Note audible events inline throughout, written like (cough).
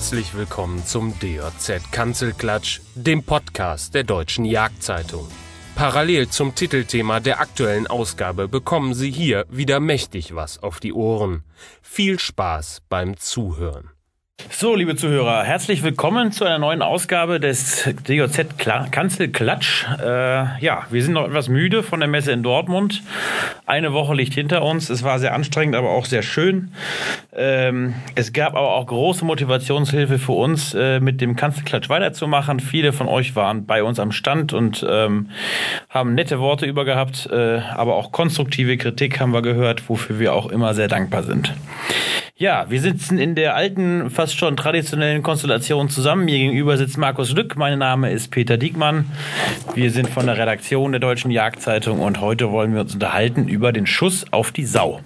Herzlich willkommen zum DJZ Kanzelklatsch, dem Podcast der Deutschen Jagdzeitung. Parallel zum Titelthema der aktuellen Ausgabe bekommen Sie hier wieder mächtig was auf die Ohren. Viel Spaß beim Zuhören. So, liebe Zuhörer, herzlich willkommen zu einer neuen Ausgabe des DJZ Kanzelklatsch. Äh, ja, wir sind noch etwas müde von der Messe in Dortmund. Eine Woche liegt hinter uns. Es war sehr anstrengend, aber auch sehr schön. Ähm, es gab aber auch große Motivationshilfe für uns, äh, mit dem Kanzelklatsch weiterzumachen. Viele von euch waren bei uns am Stand und ähm, haben nette Worte übergehabt, äh, aber auch konstruktive Kritik haben wir gehört, wofür wir auch immer sehr dankbar sind. Ja, wir sitzen in der alten, fast schon traditionellen Konstellation zusammen. Mir gegenüber sitzt Markus Lück. Mein Name ist Peter Diekmann. Wir sind von der Redaktion der Deutschen Jagdzeitung und heute wollen wir uns unterhalten über den Schuss auf die Sau.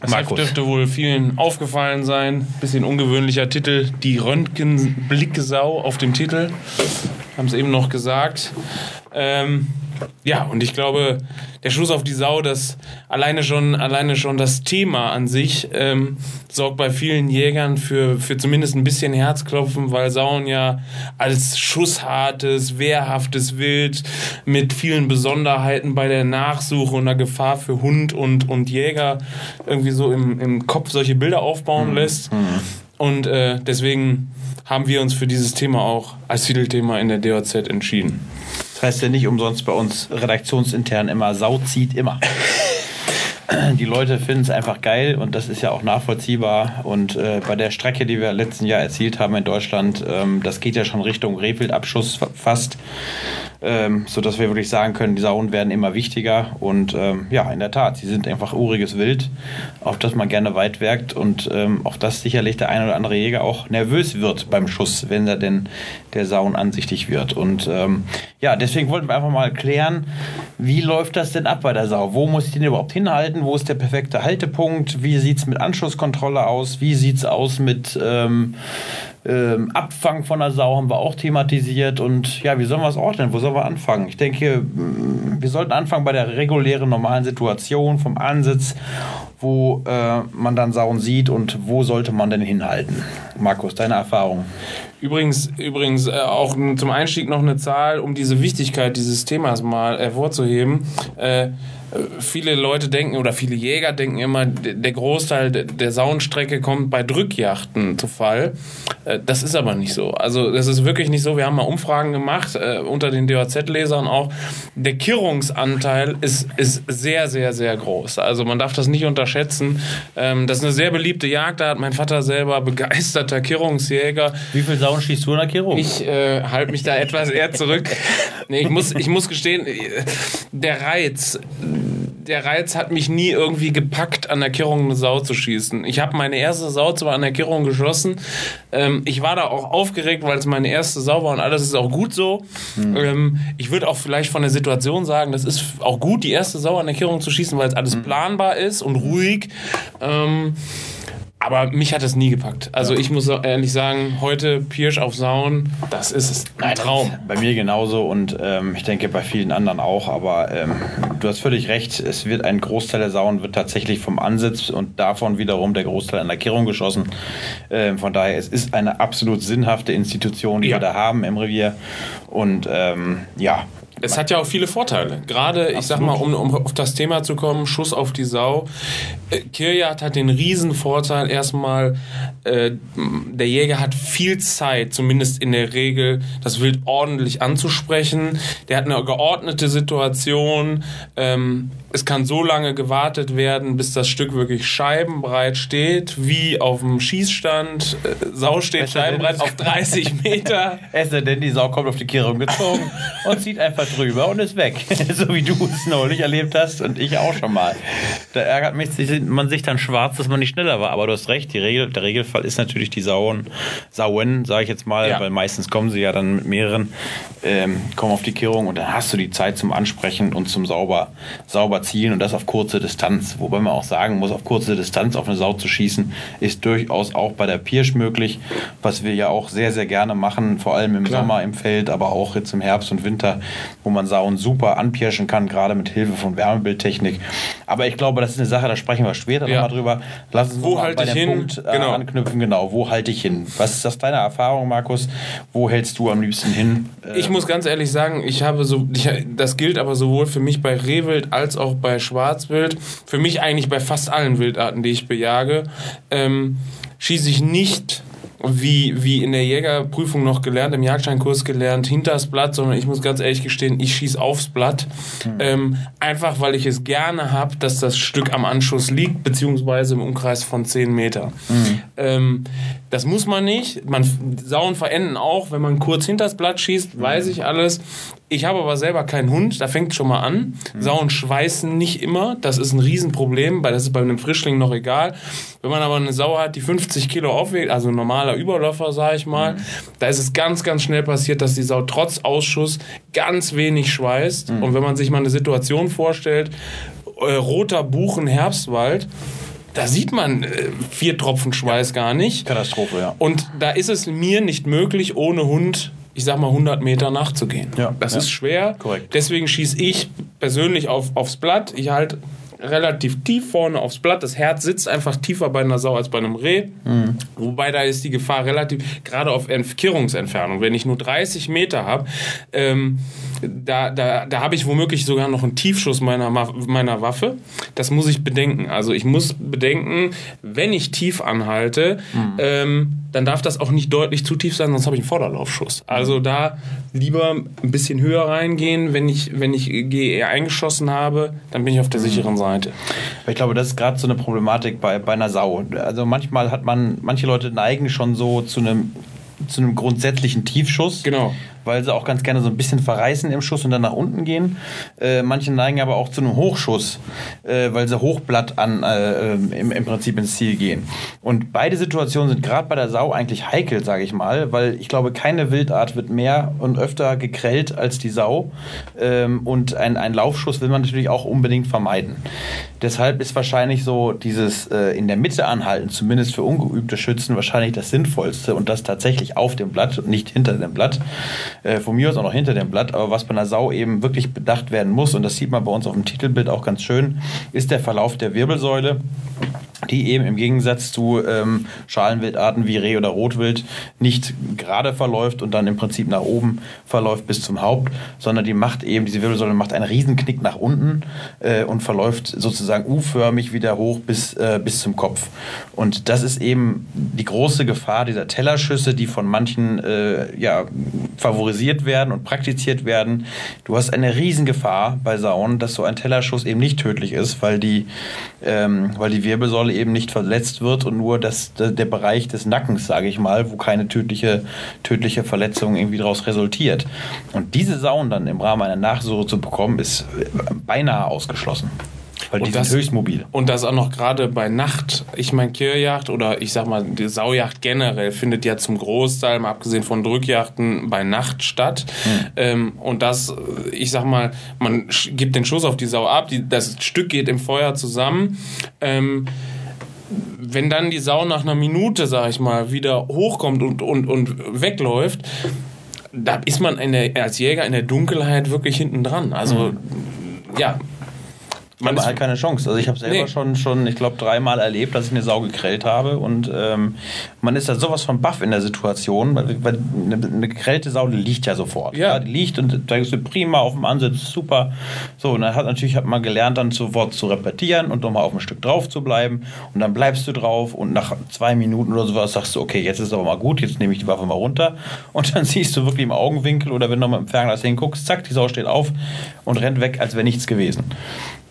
Das Markus. dürfte wohl vielen aufgefallen sein. Bisschen ungewöhnlicher Titel. Die Röntgenblicksau auf dem Titel. Haben es eben noch gesagt. Ähm, ja, und ich glaube, der Schuss auf die Sau, das alleine schon, alleine schon das Thema an sich ähm, sorgt bei vielen Jägern für, für zumindest ein bisschen Herzklopfen, weil Sauen ja als schusshartes, wehrhaftes Wild mit vielen Besonderheiten bei der Nachsuche und der Gefahr für Hund und, und Jäger irgendwie so im, im Kopf solche Bilder aufbauen mhm. lässt. Mhm. Und äh, deswegen haben wir uns für dieses Thema auch als Titelthema in der DOZ entschieden. Das heißt ja nicht umsonst bei uns redaktionsintern immer Sau zieht immer. Die Leute finden es einfach geil und das ist ja auch nachvollziehbar. Und äh, bei der Strecke, die wir letzten Jahr erzielt haben in Deutschland, ähm, das geht ja schon Richtung Rehwildabschuss fast ähm, sodass wir wirklich sagen können, die Sauen werden immer wichtiger. Und ähm, ja, in der Tat, sie sind einfach uriges Wild, auf das man gerne weit werkt und ähm, auf das sicherlich der ein oder andere Jäger auch nervös wird beim Schuss, wenn er denn der Sauen ansichtig wird. Und ähm, ja, deswegen wollten wir einfach mal klären, wie läuft das denn ab bei der Sau? Wo muss ich den überhaupt hinhalten? Wo ist der perfekte Haltepunkt? Wie sieht es mit Anschlusskontrolle aus? Wie sieht es aus mit ähm, ähm, Abfang von der Sau haben wir auch thematisiert. Und ja, wie sollen wir es ordnen? Wo sollen wir anfangen? Ich denke, wir sollten anfangen bei der regulären, normalen Situation, vom Ansitz, wo äh, man dann Sauen sieht und wo sollte man denn hinhalten. Markus, deine Erfahrung? Übrigens, übrigens äh, auch zum Einstieg noch eine Zahl, um diese Wichtigkeit dieses Themas mal hervorzuheben. Äh, viele Leute denken oder viele Jäger denken immer, der Großteil der Saunstrecke kommt bei Drückjachten zu Fall. Äh, das ist aber nicht so. Also das ist wirklich nicht so. Wir haben mal Umfragen gemacht äh, unter den DOZ-Lesern auch. Der Kirrungsanteil ist, ist sehr, sehr, sehr groß. Also man darf das nicht unterschätzen. Ähm, das ist eine sehr beliebte Jagd. Da hat mein Vater selber begeisterter Kirrungsjäger. Wie viele Sauen schießt du in der Kirrung? Ich äh, halte mich da etwas eher zurück. Nee, ich, muss, ich muss gestehen, der Reiz der Reiz hat mich nie irgendwie gepackt, an der Kirrung eine Sau zu schießen. Ich habe meine erste Sau zwar an der Kirrung geschossen. Ähm, ich war da auch aufgeregt, weil es meine erste Sau war und alles ist auch gut so. Mhm. Ähm, ich würde auch vielleicht von der Situation sagen, das ist auch gut, die erste Sau an der Kirrung zu schießen, weil es alles mhm. planbar ist und ruhig. Ähm, aber mich hat es nie gepackt. Also ich muss ehrlich sagen, heute Pirsch auf Sauen, das ist ein Traum. Bei mir genauso und ähm, ich denke bei vielen anderen auch. Aber ähm, du hast völlig recht, es wird ein Großteil der Sauen wird tatsächlich vom Ansitz und davon wiederum der Großteil an der Kehrung geschossen. Ähm, von daher, es ist eine absolut sinnhafte Institution, die ja. wir da haben im Revier. Und ähm, ja, es hat ja auch viele Vorteile. Gerade, Absolut. ich sag mal, um, um auf das Thema zu kommen, Schuss auf die Sau. Äh, Kirjagd hat den riesen Vorteil erstmal, äh, der Jäger hat viel Zeit, zumindest in der Regel, das Wild ordentlich anzusprechen. Der hat eine geordnete Situation. Ähm, es kann so lange gewartet werden, bis das Stück wirklich scheibenbreit steht, wie auf dem Schießstand. Äh, Sau steht scheibenbreit auf 30 Meter. (laughs) Es denn, die Sau kommt auf die Kehrung gezogen (laughs) und zieht einfach drüber und ist weg. (laughs) so wie du es neulich erlebt hast und ich auch schon mal. Da ärgert mich man sich dann schwarz, dass man nicht schneller war. Aber du hast recht, Regel, der Regelfall ist natürlich die Sauen, Sauen, sage ich jetzt mal, ja. weil meistens kommen sie ja dann mit mehreren, ähm, kommen auf die Kehrung und dann hast du die Zeit zum Ansprechen und zum sauber, sauber zielen und das auf kurze Distanz. Wobei man auch sagen muss, auf kurze Distanz auf eine Sau zu schießen, ist durchaus auch bei der Pirsch möglich, was wir ja auch sehr, sehr gerne machen, vor allem im Klar. Sommer im Feld, aber auch jetzt im Herbst und Winter, wo man Sauen super anpirschen kann, gerade mit Hilfe von Wärmebildtechnik. Aber ich glaube, das ist eine Sache, da sprechen wir später ja. nochmal drüber. Lass uns wo mal bei dem hin? Punkt äh, genau. anknüpfen. Genau, wo halte ich hin? Was ist das deine Erfahrung, Markus? Wo hältst du am liebsten hin? Äh, ich muss ganz ehrlich sagen, ich habe so, ich, das gilt aber sowohl für mich bei Rehwild als auch bei Schwarzwild. Für mich eigentlich bei fast allen Wildarten, die ich bejage. Ähm, schieße ich nicht wie, wie in der Jägerprüfung noch gelernt, im Jagdscheinkurs gelernt, hinter das Blatt, sondern ich muss ganz ehrlich gestehen, ich schieße aufs Blatt. Mhm. Ähm, einfach weil ich es gerne habe, dass das Stück am Anschuss liegt, beziehungsweise im Umkreis von 10 Meter. Mhm. Ähm, das muss man nicht. Man, Sauen verenden auch, wenn man kurz hinter das Blatt schießt, mhm. weiß ich alles. Ich habe aber selber keinen Hund, da fängt schon mal an. Mhm. Sauen schweißen nicht immer, das ist ein Riesenproblem, weil das ist bei einem Frischling noch egal. Wenn man aber eine Sau hat, die 50 Kilo aufwiegt, also ein normaler Überläufer, sage ich mal, mhm. da ist es ganz, ganz schnell passiert, dass die Sau trotz Ausschuss ganz wenig schweißt. Mhm. Und wenn man sich mal eine Situation vorstellt, äh, roter Buchen, Herbstwald, da sieht man äh, vier Tropfen Schweiß ja. gar nicht. Katastrophe, ja. Und da ist es mir nicht möglich, ohne Hund ich sag mal, 100 Meter nachzugehen. Ja, das ja. ist schwer. Korrekt. Deswegen schieße ich persönlich auf, aufs Blatt. Ich halte relativ tief vorne aufs Blatt. Das Herz sitzt einfach tiefer bei einer Sau als bei einem Reh. Mhm. Wobei da ist die Gefahr relativ, gerade auf Entkehrungsentfernung, wenn ich nur 30 Meter habe, ähm, da, da, da habe ich womöglich sogar noch einen Tiefschuss meiner, meiner Waffe. Das muss ich bedenken. Also ich muss bedenken, wenn ich tief anhalte, mhm. ähm, dann darf das auch nicht deutlich zu tief sein, sonst habe ich einen Vorderlaufschuss. Also da lieber ein bisschen höher reingehen. Wenn ich, wenn ich GE eingeschossen habe, dann bin ich auf der sicheren Seite. Ich glaube, das ist gerade so eine Problematik bei, bei einer Sau. Also manchmal hat man, manche Leute neigen schon so zu einem zu einem grundsätzlichen Tiefschuss. Genau weil sie auch ganz gerne so ein bisschen verreißen im Schuss und dann nach unten gehen. Äh, manche neigen aber auch zu einem Hochschuss, äh, weil sie Hochblatt an, äh, im, im Prinzip ins Ziel gehen. Und beide Situationen sind gerade bei der Sau eigentlich heikel, sage ich mal, weil ich glaube, keine Wildart wird mehr und öfter gekrellt als die Sau. Ähm, und ein, ein Laufschuss will man natürlich auch unbedingt vermeiden. Deshalb ist wahrscheinlich so dieses äh, in der Mitte anhalten, zumindest für ungeübte Schützen, wahrscheinlich das Sinnvollste und das tatsächlich auf dem Blatt und nicht hinter dem Blatt. Äh, von mir aus auch noch hinter dem Blatt. Aber was bei einer Sau eben wirklich bedacht werden muss, und das sieht man bei uns auf dem Titelbild auch ganz schön, ist der Verlauf der Wirbelsäule die eben im Gegensatz zu ähm, Schalenwildarten wie Reh oder Rotwild nicht gerade verläuft und dann im Prinzip nach oben verläuft bis zum Haupt, sondern die macht eben, diese Wirbelsäule macht einen Riesenknick nach unten äh, und verläuft sozusagen U-förmig wieder hoch bis, äh, bis zum Kopf. Und das ist eben die große Gefahr dieser Tellerschüsse, die von manchen äh, ja, favorisiert werden und praktiziert werden. Du hast eine Riesengefahr bei Sauen, dass so ein Tellerschuss eben nicht tödlich ist, weil die, ähm, weil die Wirbelsäule eben nicht verletzt wird und nur das, der Bereich des Nackens, sage ich mal, wo keine tödliche, tödliche Verletzung irgendwie daraus resultiert. Und diese Sauen dann im Rahmen einer Nachsuche zu bekommen, ist beinahe ausgeschlossen. Weil die das, sind höchst mobil. Und das auch noch gerade bei Nacht. Ich meine, Kirrjacht oder ich sag mal, die Saujacht generell findet ja zum Großteil, mal abgesehen von Drückjachten, bei Nacht statt. Hm. Ähm, und das, ich sag mal, man gibt den Schuss auf die Sau ab, die, das Stück geht im Feuer zusammen. Ähm, wenn dann die Sau nach einer Minute, sag ich mal, wieder hochkommt und, und, und wegläuft, da ist man der, als Jäger in der Dunkelheit wirklich hinten dran. Also, mhm. ja, man hat halt keine Chance. Also ich habe selber nee. schon, schon, ich glaube, dreimal erlebt, dass ich eine Sau gekrellt habe und ähm, man ist da sowas von baff in der Situation, weil, weil eine, eine, gekrellte Sau, die liegt ja sofort. Ja. ja. Die liegt und da ist sie prima auf dem Ansitz, super. So, und dann hat natürlich hat man gelernt, dann sofort zu repetieren und nochmal auf ein Stück drauf zu bleiben und dann bleibst du drauf und nach zwei Minuten oder sowas sagst du, okay, jetzt ist aber mal gut, jetzt nehme ich die Waffe mal runter und dann (laughs) siehst du wirklich im Augenwinkel oder wenn du nochmal im Fernglas hinguckst, zack, die Sau steht auf und rennt weg, als wäre nichts gewesen.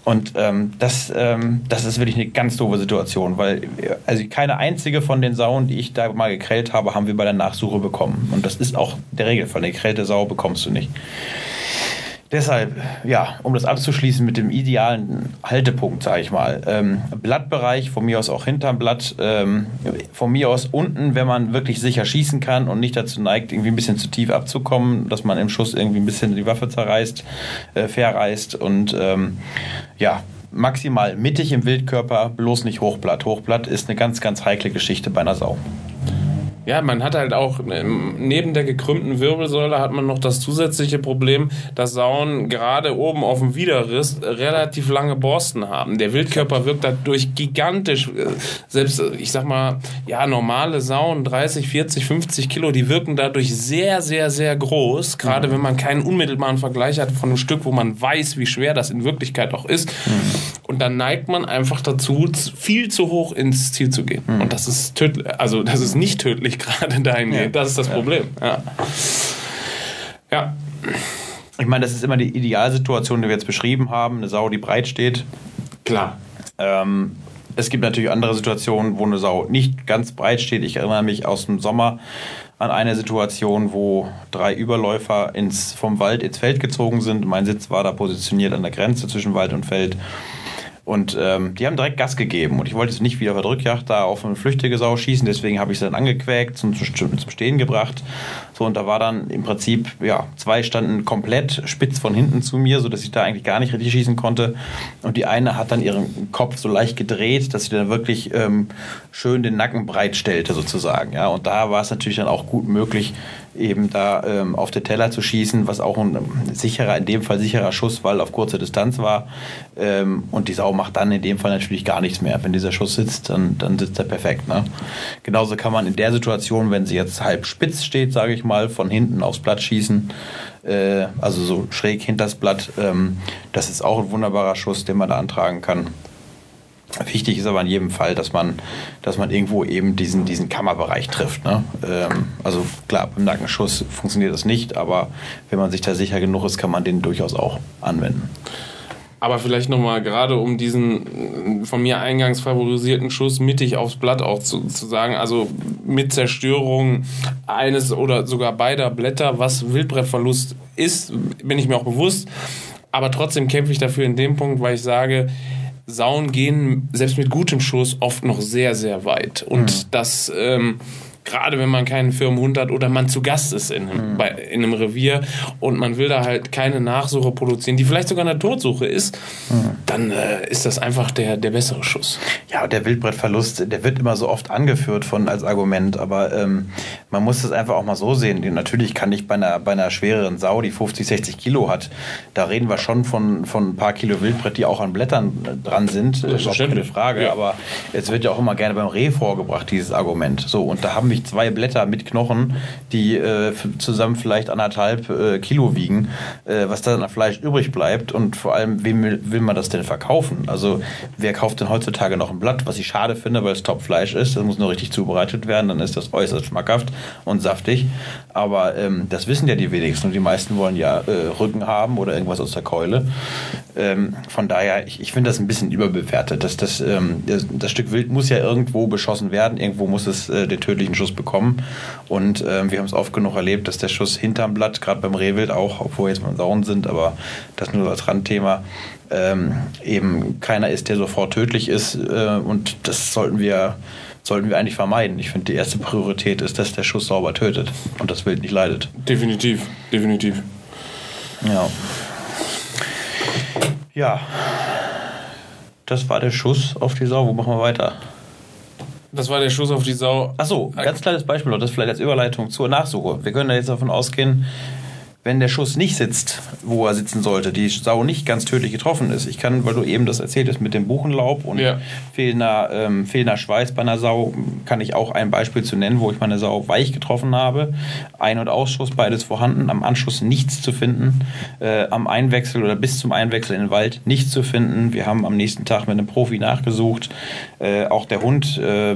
Und ähm, das, ähm, das ist wirklich eine ganz doofe Situation, weil also keine einzige von den Sauen, die ich da mal gekrellt habe, haben wir bei der Nachsuche bekommen. Und das ist auch der Regelfall. Eine gekrälte Sau bekommst du nicht. Deshalb, ja, um das abzuschließen mit dem idealen Haltepunkt, sage ich mal. Ähm, Blattbereich, von mir aus auch hinterm Blatt, ähm, von mir aus unten, wenn man wirklich sicher schießen kann und nicht dazu neigt, irgendwie ein bisschen zu tief abzukommen, dass man im Schuss irgendwie ein bisschen die Waffe zerreißt, äh, verreißt und ähm, ja, maximal mittig im Wildkörper, bloß nicht Hochblatt. Hochblatt ist eine ganz, ganz heikle Geschichte bei einer Sau. Ja, man hat halt auch ähm, neben der gekrümmten Wirbelsäule hat man noch das zusätzliche Problem, dass Sauen gerade oben auf dem Widerriss relativ lange Borsten haben. Der Wildkörper wirkt dadurch gigantisch. Äh, selbst, äh, ich sag mal, ja, normale Sauen, 30, 40, 50 Kilo, die wirken dadurch sehr, sehr, sehr groß. Gerade mhm. wenn man keinen unmittelbaren Vergleich hat von einem Stück, wo man weiß, wie schwer das in Wirklichkeit auch ist. Mhm. Und dann neigt man einfach dazu, viel zu hoch ins Ziel zu gehen. Mhm. Und das ist tödlich, also das ist nicht tödlich gerade dahingehend. Ja. Das ist das Problem. Ja. ja. Ich meine, das ist immer die Idealsituation, die wir jetzt beschrieben haben. Eine Sau, die breit steht. Klar. Ähm, es gibt natürlich andere Situationen, wo eine Sau nicht ganz breit steht. Ich erinnere mich aus dem Sommer an eine Situation, wo drei Überläufer ins, vom Wald ins Feld gezogen sind. Mein Sitz war da positioniert an der Grenze zwischen Wald und Feld. Und ähm, die haben direkt Gas gegeben. Und ich wollte es nicht wieder auf der Drückjagd da auf eine flüchtige Sau schießen, deswegen habe ich sie dann angequäkt, zum, zum Stehen gebracht. So, und da war dann im Prinzip, ja, zwei standen komplett spitz von hinten zu mir, sodass ich da eigentlich gar nicht richtig schießen konnte. Und die eine hat dann ihren Kopf so leicht gedreht, dass sie dann wirklich ähm, schön den Nacken breit stellte, sozusagen. Ja, und da war es natürlich dann auch gut möglich, eben da ähm, auf den Teller zu schießen, was auch ein sicherer, in dem Fall sicherer Schuss, weil auf kurze Distanz war. Ähm, und die Sau macht dann in dem Fall natürlich gar nichts mehr. Wenn dieser Schuss sitzt, dann, dann sitzt er perfekt. Ne? Genauso kann man in der Situation, wenn sie jetzt halb spitz steht, sage ich mal, von hinten aufs Blatt schießen, äh, also so schräg hinters Blatt. Ähm, das ist auch ein wunderbarer Schuss, den man da antragen kann. Wichtig ist aber in jedem Fall, dass man, dass man irgendwo eben diesen, diesen Kammerbereich trifft. Ne? Ähm, also klar, beim Nackenschuss funktioniert das nicht, aber wenn man sich da sicher genug ist, kann man den durchaus auch anwenden. Aber vielleicht nochmal gerade um diesen von mir eingangs favorisierten Schuss mittig aufs Blatt auch zu, zu sagen, also mit Zerstörung eines oder sogar beider Blätter, was Wildbrettverlust ist, bin ich mir auch bewusst. Aber trotzdem kämpfe ich dafür in dem Punkt, weil ich sage, Sauen gehen selbst mit gutem Schuss oft noch sehr, sehr weit. Und mhm. das ähm, gerade wenn man keinen Firmenhund hat oder man zu Gast ist in einem, mhm. bei, in einem Revier und man will da halt keine Nachsuche produzieren, die vielleicht sogar eine Totsuche ist, mhm. dann äh, ist das einfach der, der bessere Schuss. Ja, der Wildbrettverlust, der wird immer so oft angeführt von als Argument, aber ähm, man muss das einfach auch mal so sehen. Natürlich kann ich bei einer, bei einer schwereren Sau, die 50, 60 Kilo hat, da reden wir schon von, von ein paar Kilo Wildbrett, die auch an Blättern dran sind. Das ist auch keine Frage, ja. aber es wird ja auch immer gerne beim Reh vorgebracht, dieses Argument. So, und da haben mich zwei Blätter mit Knochen, die äh, zusammen vielleicht anderthalb äh, Kilo wiegen, äh, was dann an Fleisch übrig bleibt und vor allem, wem will, will, man das denn verkaufen? Also wer kauft denn heutzutage noch ein Blatt, was ich schade finde, weil es Topfleisch ist, das muss nur richtig zubereitet werden, dann ist das äußerst schmackhaft und saftig, aber ähm, das wissen ja die wenigsten und die meisten wollen ja äh, Rücken haben oder irgendwas aus der Keule. Ähm, von daher, ich, ich finde das ein bisschen überbewertet. Das, das, ähm, das, das, Stück Wild muss ja irgendwo beschossen werden, irgendwo muss es äh, den tödlichen Schuss bekommen. Und ähm, wir haben es oft genug erlebt, dass der Schuss hinterm Blatt, gerade beim Rehwild auch, obwohl wir jetzt mal Sauen sind, aber das nur als Randthema, ähm, eben keiner ist, der sofort tödlich ist. Äh, und das sollten wir, sollten wir eigentlich vermeiden. Ich finde, die erste Priorität ist, dass der Schuss sauber tötet und das Wild nicht leidet. Definitiv, definitiv. Ja. Ja. Das war der Schuss auf die Sau. Wo machen wir weiter? Das war der Schuss auf die Sau. Achso, ganz kleines Beispiel, das vielleicht als Überleitung zur Nachsuche. Wir können da jetzt davon ausgehen, wenn der Schuss nicht sitzt, wo er sitzen sollte, die Sau nicht ganz tödlich getroffen ist. Ich kann, weil du eben das erzählt hast mit dem Buchenlaub und ja. fehlender, ähm, fehlender Schweiß bei einer Sau, kann ich auch ein Beispiel zu nennen, wo ich meine Sau weich getroffen habe. Ein- und Ausschuss, beides vorhanden, am Anschluss nichts zu finden, äh, am Einwechsel oder bis zum Einwechsel in den Wald nichts zu finden. Wir haben am nächsten Tag mit einem Profi nachgesucht. Äh, auch der Hund äh,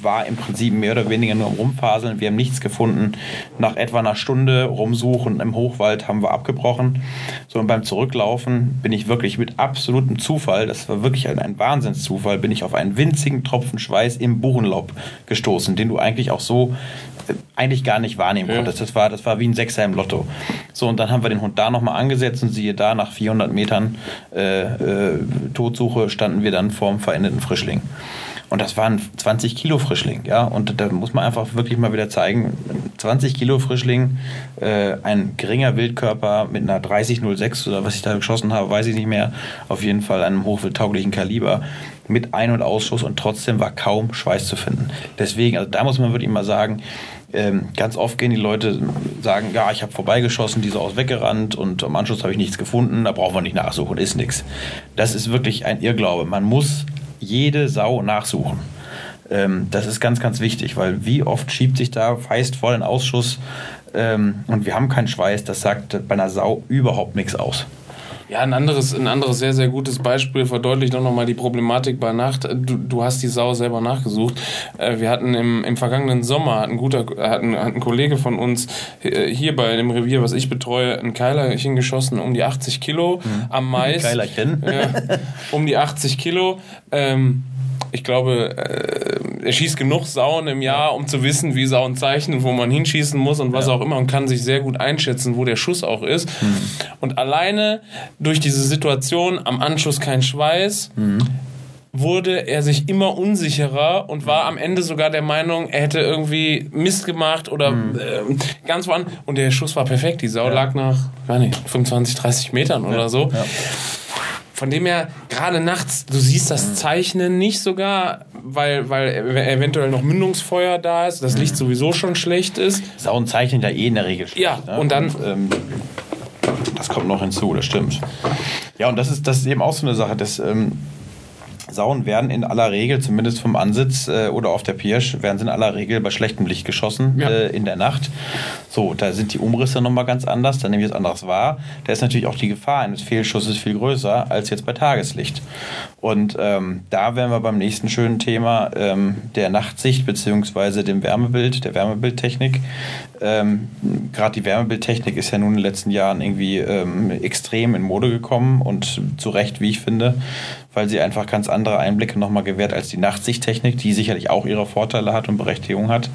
war im Prinzip mehr oder weniger nur am Rumfaseln. Wir haben nichts gefunden. Nach etwa einer Stunde rumsuchen im Hochwald haben wir abgebrochen. So, und beim Zurücklaufen bin ich wirklich mit absolutem Zufall, das war wirklich ein, ein Wahnsinnszufall, bin ich auf einen winzigen Tropfen Schweiß im Buchenlaub gestoßen, den du eigentlich auch so äh, eigentlich gar nicht wahrnehmen ja. konntest. Das war, das war wie ein Sechser im Lotto. So, und dann haben wir den Hund da nochmal angesetzt und siehe da, nach 400 Metern äh, äh, Totsuche standen wir dann vorm verendeten Frischling. Und das waren 20 Kilo Frischling, ja. Und da muss man einfach wirklich mal wieder zeigen, 20 Kilo Frischling, äh, ein geringer Wildkörper mit einer 3006 oder was ich da geschossen habe, weiß ich nicht mehr. Auf jeden Fall einem hochwildtauglichen Kaliber mit Ein- und Ausschuss und trotzdem war kaum Schweiß zu finden. Deswegen, also da muss man wirklich mal sagen, ähm, ganz oft gehen die Leute sagen, ja, ich habe vorbeigeschossen, die Sau ist weggerannt und am Anschluss habe ich nichts gefunden, da brauchen wir nicht nachsuchen, ist nichts. Das ist wirklich ein Irrglaube. Man muss jede Sau nachsuchen. Ähm, das ist ganz, ganz wichtig, weil wie oft schiebt sich da feist voll ein Ausschuss ähm, und wir haben keinen Schweiß, das sagt bei einer Sau überhaupt nichts aus. Ja, ein anderes, ein anderes sehr, sehr gutes Beispiel verdeutlicht auch nochmal die Problematik bei Nacht. Du, du hast die Sau selber nachgesucht. Äh, wir hatten im, im vergangenen Sommer, hat ein guter, hat ein, hat ein Kollege von uns äh, hier bei dem Revier, was ich betreue, ein Keilerchen geschossen um die 80 Kilo mhm. am Mais. Keilerchen. Ja, um die 80 Kilo. Ähm, ich glaube, äh, er schießt genug Sauen im Jahr, um zu wissen, wie Sauen zeichnen, wo man hinschießen muss und was ja. auch immer und kann sich sehr gut einschätzen, wo der Schuss auch ist. Mhm. Und alleine durch diese Situation am Anschluss kein Schweiß. Mhm wurde er sich immer unsicherer und war am Ende sogar der Meinung, er hätte irgendwie Mist gemacht oder mhm. äh, ganz woanders. Und der Schuss war perfekt. Die Sau ja. lag nach, gar nicht, 25, 30 Metern ja. oder so. Ja. Von dem her, gerade nachts, du siehst das mhm. Zeichnen nicht sogar, weil, weil eventuell noch Mündungsfeuer da ist, das Licht mhm. sowieso schon schlecht ist. Sauen zeichnen ja eh in der Regel schlecht. Ja, ne? und dann. Und, ähm, das kommt noch hinzu, das stimmt. Ja, und das ist, das ist eben auch so eine Sache, dass. Ähm, Sauen werden in aller Regel, zumindest vom Ansitz äh, oder auf der Pirsch, werden sie in aller Regel bei schlechtem Licht geschossen ja. äh, in der Nacht. So, da sind die Umrisse nochmal ganz anders, da nehme ich es anderes wahr. Da ist natürlich auch die Gefahr eines Fehlschusses viel größer als jetzt bei Tageslicht. Und ähm, da wären wir beim nächsten schönen Thema ähm, der Nachtsicht bzw. dem Wärmebild, der Wärmebildtechnik. Ähm, Gerade die Wärmebildtechnik ist ja nun in den letzten Jahren irgendwie ähm, extrem in Mode gekommen und zu Recht, wie ich finde weil sie einfach ganz andere Einblicke nochmal gewährt als die Nachtsichttechnik, die sicherlich auch ihre Vorteile hat und Berechtigung hat.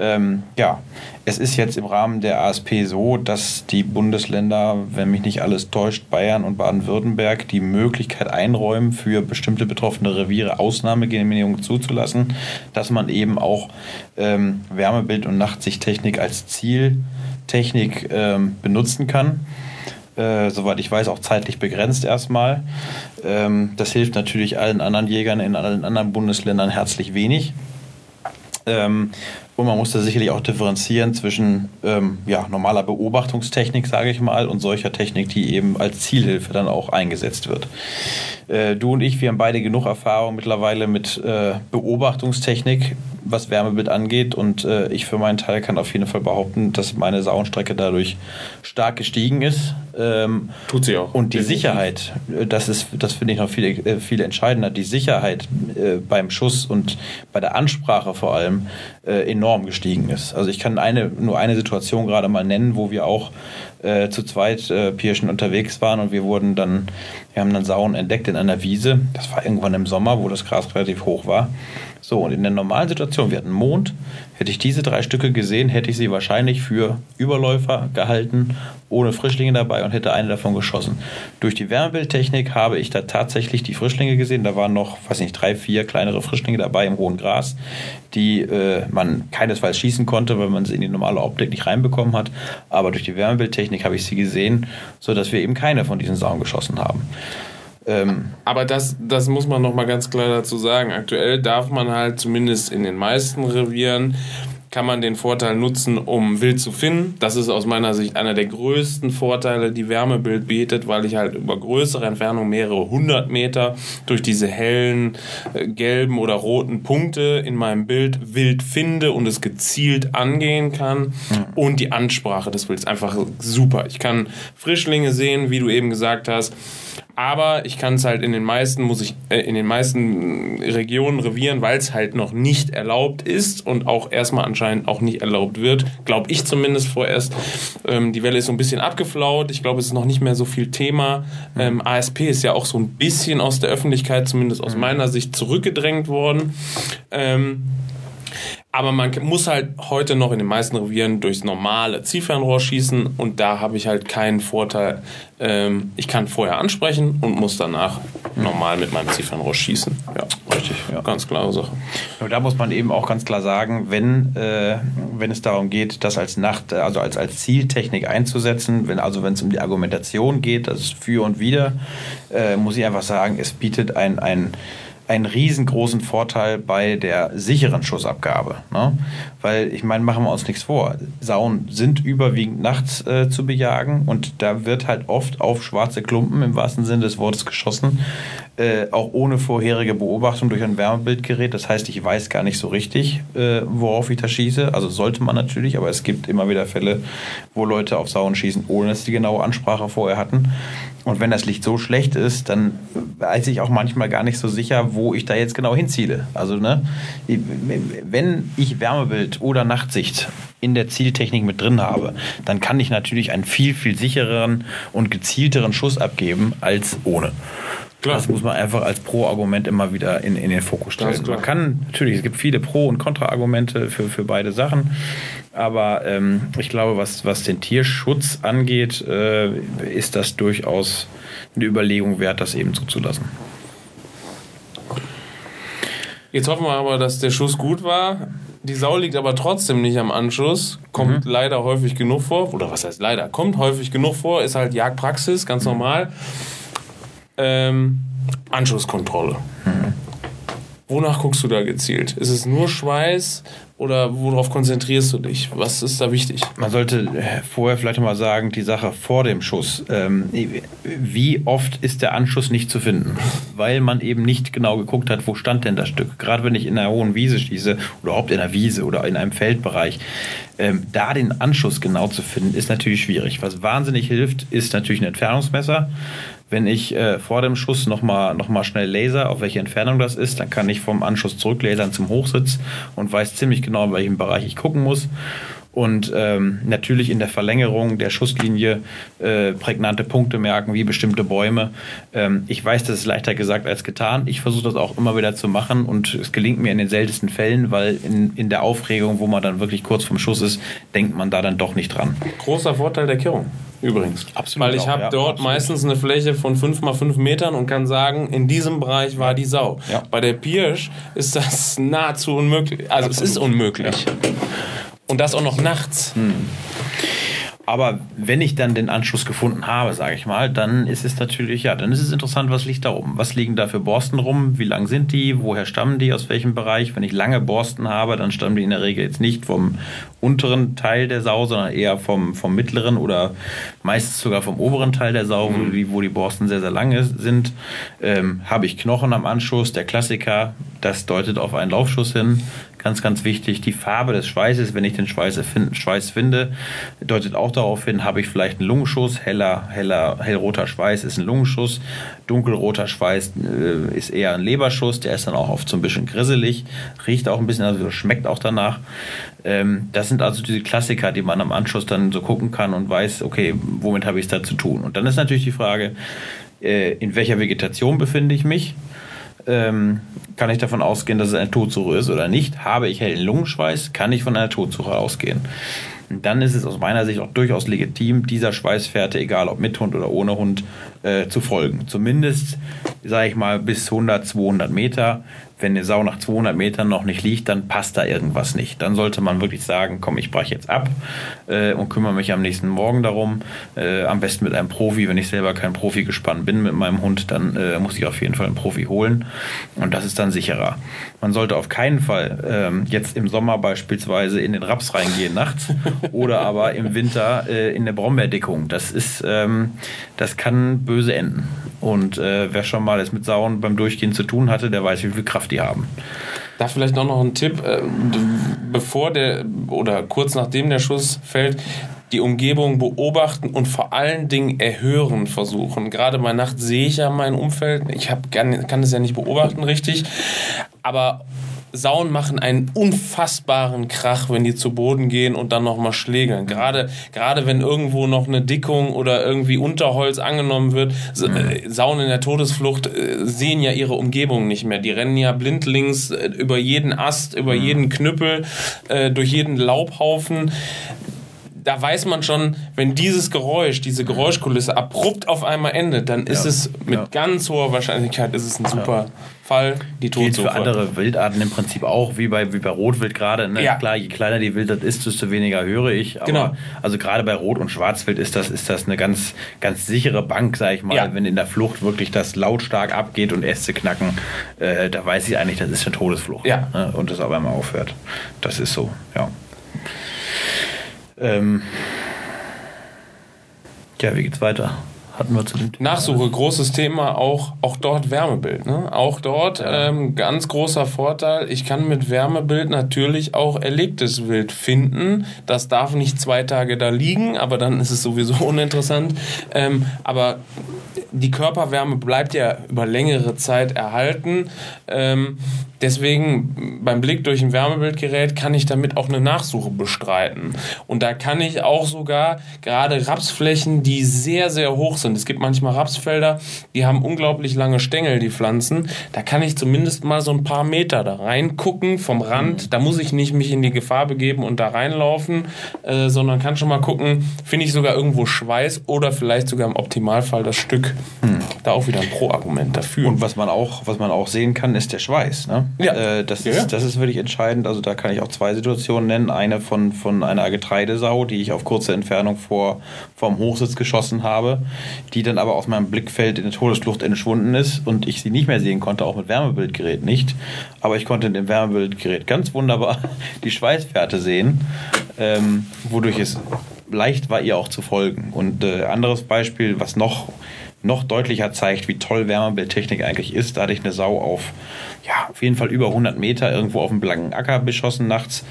Ähm, ja, es ist jetzt im Rahmen der ASP so, dass die Bundesländer, wenn mich nicht alles täuscht, Bayern und Baden-Württemberg die Möglichkeit einräumen, für bestimmte betroffene Reviere Ausnahmegenehmigungen zuzulassen, dass man eben auch ähm, Wärmebild- und Nachtsichttechnik als Zieltechnik ähm, benutzen kann. Äh, soweit ich weiß, auch zeitlich begrenzt erstmal. Ähm, das hilft natürlich allen anderen Jägern in allen anderen Bundesländern herzlich wenig. Ähm, und man muss da sicherlich auch differenzieren zwischen ähm, ja, normaler Beobachtungstechnik, sage ich mal, und solcher Technik, die eben als Zielhilfe dann auch eingesetzt wird. Äh, du und ich, wir haben beide genug Erfahrung mittlerweile mit äh, Beobachtungstechnik, was Wärmebild angeht. Und äh, ich für meinen Teil kann auf jeden Fall behaupten, dass meine Sauenstrecke dadurch stark gestiegen ist. Ähm, Tut sie auch. Und die Sicherheit, äh, das ist, das finde ich noch viel, äh, viel entscheidender, die Sicherheit äh, beim Schuss und bei der Ansprache vor allem enorm gestiegen ist. Also ich kann eine, nur eine Situation gerade mal nennen, wo wir auch äh, zu zweit äh, Pirschen unterwegs waren und wir wurden dann, wir haben dann Sauen entdeckt in einer Wiese. Das war irgendwann im Sommer, wo das Gras relativ hoch war. So, und in der normalen Situation, wir hatten Mond, hätte ich diese drei Stücke gesehen, hätte ich sie wahrscheinlich für Überläufer gehalten, ohne Frischlinge dabei und hätte eine davon geschossen. Durch die Wärmebildtechnik habe ich da tatsächlich die Frischlinge gesehen. Da waren noch, weiß nicht, drei, vier kleinere Frischlinge dabei im hohen Gras, die äh, man keinesfalls schießen konnte, weil man sie in die normale Optik nicht reinbekommen hat. Aber durch die Wärmebildtechnik habe ich sie gesehen, sodass wir eben keine von diesen Sauen geschossen haben. Ähm, Aber das, das muss man noch mal ganz klar dazu sagen. Aktuell darf man halt zumindest in den meisten Revieren kann man den Vorteil nutzen, um Wild zu finden. Das ist aus meiner Sicht einer der größten Vorteile, die Wärmebild bietet, weil ich halt über größere Entfernungen, mehrere hundert Meter, durch diese hellen äh, gelben oder roten Punkte in meinem Bild Wild finde und es gezielt angehen kann. Mhm. Und die Ansprache des Wilds einfach super. Ich kann Frischlinge sehen, wie du eben gesagt hast aber ich kann es halt in den meisten, muss ich, äh, in den meisten Regionen, Revieren, weil es halt noch nicht erlaubt ist und auch erstmal anscheinend auch nicht erlaubt wird, glaube ich zumindest vorerst. Ähm, die Welle ist so ein bisschen abgeflaut. Ich glaube, es ist noch nicht mehr so viel Thema. Ähm, ASP ist ja auch so ein bisschen aus der Öffentlichkeit, zumindest aus meiner Sicht, zurückgedrängt worden. Ähm, Aber man muss halt heute noch in den meisten Revieren durchs normale Zielfernrohr schießen und da habe ich halt keinen Vorteil. Ähm, ich kann vorher ansprechen und muss danach normal mit meinem Zielfernrohr schießen. Ja, richtig. Ja. Ganz klare Sache. Und da muss man eben auch ganz klar sagen, wenn, äh, wenn es darum geht, das als Nacht, also als, als Zieltechnik einzusetzen, wenn, also wenn es um die Argumentation geht, das ist für und wider, äh, muss ich einfach sagen, es bietet ein, ein einen riesengroßen Vorteil bei der sicheren Schussabgabe. Ne? Weil ich meine, machen wir uns nichts vor. Sauen sind überwiegend nachts äh, zu bejagen und da wird halt oft auf schwarze Klumpen im wahrsten Sinne des Wortes geschossen, äh, auch ohne vorherige Beobachtung durch ein Wärmebildgerät. Das heißt, ich weiß gar nicht so richtig, äh, worauf ich da schieße. Also sollte man natürlich, aber es gibt immer wieder Fälle, wo Leute auf Sauen schießen, ohne dass die genaue Ansprache vorher hatten. Und wenn das Licht so schlecht ist, dann weiß ich auch manchmal gar nicht so sicher, wo ich da jetzt genau hinziele. Also, ne, wenn ich Wärmebild oder Nachtsicht in der Zieltechnik mit drin habe, dann kann ich natürlich einen viel, viel sichereren und gezielteren Schuss abgeben als ohne. Klar. Das muss man einfach als Pro-Argument immer wieder in, in den Fokus stellen. Man kann, natürlich, es gibt viele Pro- und Kontra-Argumente für, für beide Sachen. Aber ähm, ich glaube, was, was den Tierschutz angeht, äh, ist das durchaus eine Überlegung wert, das eben zuzulassen. Jetzt hoffen wir aber, dass der Schuss gut war. Die Sau liegt aber trotzdem nicht am Anschuss. Kommt mhm. leider häufig genug vor. Oder was heißt leider? Kommt häufig genug vor. Ist halt Jagdpraxis, ganz normal. Ähm, Anschusskontrolle. Mhm. Wonach guckst du da gezielt? Ist es nur Schweiß oder worauf konzentrierst du dich? Was ist da wichtig? Man sollte äh, vorher vielleicht mal sagen, die Sache vor dem Schuss. Ähm, wie oft ist der Anschuss nicht zu finden? Weil man eben nicht genau geguckt hat, wo stand denn das Stück. Gerade wenn ich in einer hohen Wiese schieße oder überhaupt in einer Wiese oder in einem Feldbereich, ähm, da den Anschuss genau zu finden, ist natürlich schwierig. Was wahnsinnig hilft, ist natürlich ein Entfernungsmesser. Wenn ich äh, vor dem Schuss nochmal noch mal schnell laser, auf welche Entfernung das ist, dann kann ich vom Anschuss zurücklasern zum Hochsitz und weiß ziemlich genau, in welchem Bereich ich gucken muss. Und ähm, natürlich in der Verlängerung der Schusslinie äh, prägnante Punkte merken, wie bestimmte Bäume. Ähm, ich weiß, das ist leichter gesagt als getan. Ich versuche das auch immer wieder zu machen und es gelingt mir in den seltensten Fällen, weil in, in der Aufregung, wo man dann wirklich kurz vom Schuss ist, denkt man da dann doch nicht dran. Großer Vorteil der Kehrung übrigens. Absolut. Weil ich habe ja, dort absolut. meistens eine Fläche von 5 mal 5 Metern und kann sagen, in diesem Bereich war die Sau. Ja. Bei der Pirsch ist das (laughs) nahezu unmöglich. Also absolut. es ist unmöglich. Ja. Und das auch noch nachts. Hm. Aber wenn ich dann den Anschluss gefunden habe, sage ich mal, dann ist es natürlich, ja, dann ist es interessant, was liegt da rum? Was liegen da für Borsten rum? Wie lang sind die? Woher stammen die? Aus welchem Bereich? Wenn ich lange Borsten habe, dann stammen die in der Regel jetzt nicht vom unteren Teil der Sau, sondern eher vom, vom mittleren oder meistens sogar vom oberen Teil der Sau, mhm. wo, die, wo die Borsten sehr, sehr lang sind. Ähm, habe ich Knochen am Anschluss? Der Klassiker, das deutet auf einen Laufschuss hin. Ganz, ganz wichtig, die Farbe des Schweißes, wenn ich den Schweiß, Schweiß finde, deutet auch darauf hin, habe ich vielleicht einen Lungenschuss, heller, heller, hellroter Schweiß ist ein Lungenschuss, dunkelroter Schweiß äh, ist eher ein Leberschuss, der ist dann auch oft so ein bisschen grisselig, riecht auch ein bisschen, also schmeckt auch danach. Ähm, das sind also diese Klassiker, die man am Anschluss dann so gucken kann und weiß, okay, womit habe ich es da zu tun? Und dann ist natürlich die Frage, äh, in welcher Vegetation befinde ich mich? ähm, kann ich davon ausgehen, dass es eine Todsuche ist oder nicht. Habe ich hellen Lungenschweiß, kann ich von einer Todsuche ausgehen. Und dann ist es aus meiner Sicht auch durchaus legitim, dieser Schweißfährte, egal ob mit Hund oder ohne Hund, äh, zu folgen. Zumindest, sage ich mal, bis 100, 200 Meter wenn eine Sau nach 200 Metern noch nicht liegt, dann passt da irgendwas nicht. Dann sollte man wirklich sagen, komm, ich breche jetzt ab äh, und kümmere mich am nächsten Morgen darum. Äh, am besten mit einem Profi. Wenn ich selber kein Profi gespannt bin mit meinem Hund, dann äh, muss ich auf jeden Fall einen Profi holen. Und das ist dann sicherer. Man sollte auf keinen Fall ähm, jetzt im Sommer beispielsweise in den Raps reingehen nachts (laughs) oder aber im Winter äh, in eine Brombeerdickung. Das ist, ähm, das kann böse enden. Und äh, wer schon mal es mit Sauen beim Durchgehen zu tun hatte, der weiß, wie viel Kraft die haben. Da vielleicht auch noch ein Tipp, äh, bevor der oder kurz nachdem der Schuss fällt, die Umgebung beobachten und vor allen Dingen erhören versuchen. Gerade bei Nacht sehe ich ja mein Umfeld. Ich hab, kann, kann es ja nicht beobachten richtig. Aber Sauen machen einen unfassbaren Krach, wenn die zu Boden gehen und dann nochmal schlägeln. Gerade, gerade wenn irgendwo noch eine Dickung oder irgendwie Unterholz angenommen wird. Mhm. Sauen in der Todesflucht äh, sehen ja ihre Umgebung nicht mehr. Die rennen ja blindlings äh, über jeden Ast, über mhm. jeden Knüppel, durch jeden Laubhaufen da weiß man schon, wenn dieses Geräusch, diese Geräuschkulisse abrupt auf einmal endet, dann ist ja. es mit ja. ganz hoher Wahrscheinlichkeit ist es ein super. Fall, die Todsuche. für andere Wildarten im Prinzip auch, wie bei, wie bei Rotwild gerade. Ne? Ja. Klar, je kleiner die Wildart ist, desto weniger höre ich. Aber genau. Also gerade bei Rot- und Schwarzwild ist das, ist das eine ganz, ganz sichere Bank, sag ich mal. Wenn in der Flucht wirklich das lautstark abgeht und Äste knacken, äh, da weiß ich eigentlich, das ist eine Todesflucht. Ja. Ne? Und das aber immer aufhört. Das ist so, ja. Ähm, ja, wie geht's weiter? Hatten wir zu dem Thema. Nachsuche, großes Thema, auch, auch dort Wärmebild. Ne? Auch dort ja. ähm, ganz großer Vorteil. Ich kann mit Wärmebild natürlich auch erlegtes Wild finden. Das darf nicht zwei Tage da liegen, aber dann ist es sowieso (laughs) uninteressant. Ähm, aber die Körperwärme bleibt ja über längere Zeit erhalten. Ähm, deswegen beim Blick durch ein Wärmebildgerät kann ich damit auch eine Nachsuche bestreiten. Und da kann ich auch sogar gerade Rapsflächen, die sehr, sehr hoch sind. Es gibt manchmal Rapsfelder, die haben unglaublich lange Stängel, die Pflanzen. Da kann ich zumindest mal so ein paar Meter da reingucken vom Rand. Da muss ich nicht mich in die Gefahr begeben und da reinlaufen, äh, sondern kann schon mal gucken, finde ich sogar irgendwo Schweiß oder vielleicht sogar im Optimalfall das Stück. Hm. Da auch wieder ein Pro-Argument dafür. Und was man auch, was man auch sehen kann, ist der Schweiß. Ne? Ja. Äh, das, ja. Ist, das ist wirklich entscheidend. Also da kann ich auch zwei Situationen nennen. Eine von, von einer Getreidesau, die ich auf kurze Entfernung vor, vom Hochsitz geschossen habe, die dann aber aus meinem Blickfeld in der Todesflucht entschwunden ist und ich sie nicht mehr sehen konnte, auch mit Wärmebildgerät nicht. Aber ich konnte in dem Wärmebildgerät ganz wunderbar (laughs) die Schweißfährte sehen, ähm, wodurch es leicht war, ihr auch zu folgen. Und äh, anderes Beispiel, was noch noch deutlicher zeigt, wie toll Wärmebildtechnik eigentlich ist. Da hatte ich eine Sau auf, ja, auf jeden Fall über 100 Meter irgendwo auf dem blanken Acker beschossen nachts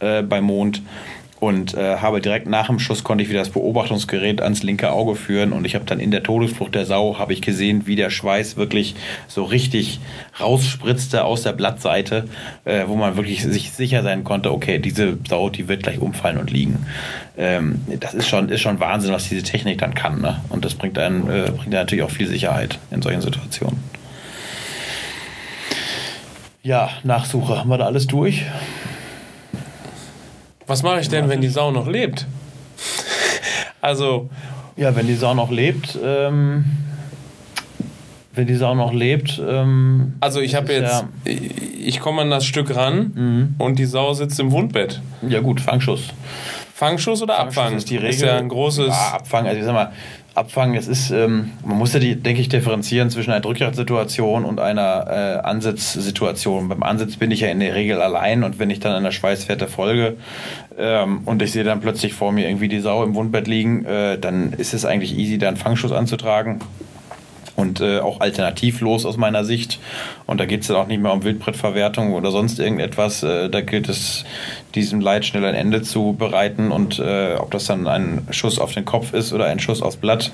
äh, bei Mond und äh, habe direkt nach dem Schuss konnte ich wieder das Beobachtungsgerät ans linke Auge führen und ich habe dann in der Todesflucht der Sau habe ich gesehen, wie der Schweiß wirklich so richtig rausspritzte aus der Blattseite, äh, wo man wirklich sich sicher sein konnte, okay, diese Sau, die wird gleich umfallen und liegen. Ähm, das ist schon, ist schon Wahnsinn, was diese Technik dann kann. Ne? Und das bringt einen, äh, bringt natürlich auch viel Sicherheit in solchen Situationen. Ja, Nachsuche, haben wir da alles durch? Was mache ich denn, wenn die Sau noch lebt? also. Ja, wenn die Sau noch lebt, ähm, wenn die Sau noch lebt. Ähm, also ich habe jetzt, ja ich komme an das Stück ran mhm. und die Sau sitzt im Wundbett. Ja gut, Fangschuss. Fangschuss oder Fangschuss Abfang? Ist die Regel. Ist ja ein großes. Ja, Abfang. Also ich sag mal, Abfang, es ist, ähm, man muss ja, die, denke ich, differenzieren zwischen einer Drückjagdsituation und einer äh, Ansitzsituation. Beim Ansitz bin ich ja in der Regel allein und wenn ich dann an der Schweißfährte folge ähm, und ich sehe dann plötzlich vor mir irgendwie die Sau im Wundbett liegen, äh, dann ist es eigentlich easy, da einen Fangschuss anzutragen und äh, auch alternativlos aus meiner Sicht. Und da geht es dann auch nicht mehr um Wildbrettverwertung oder sonst irgendetwas. Äh, da gilt es, diesem Leid schnell ein Ende zu bereiten und äh, ob das dann ein Schuss auf den Kopf ist oder ein Schuss aufs Blatt,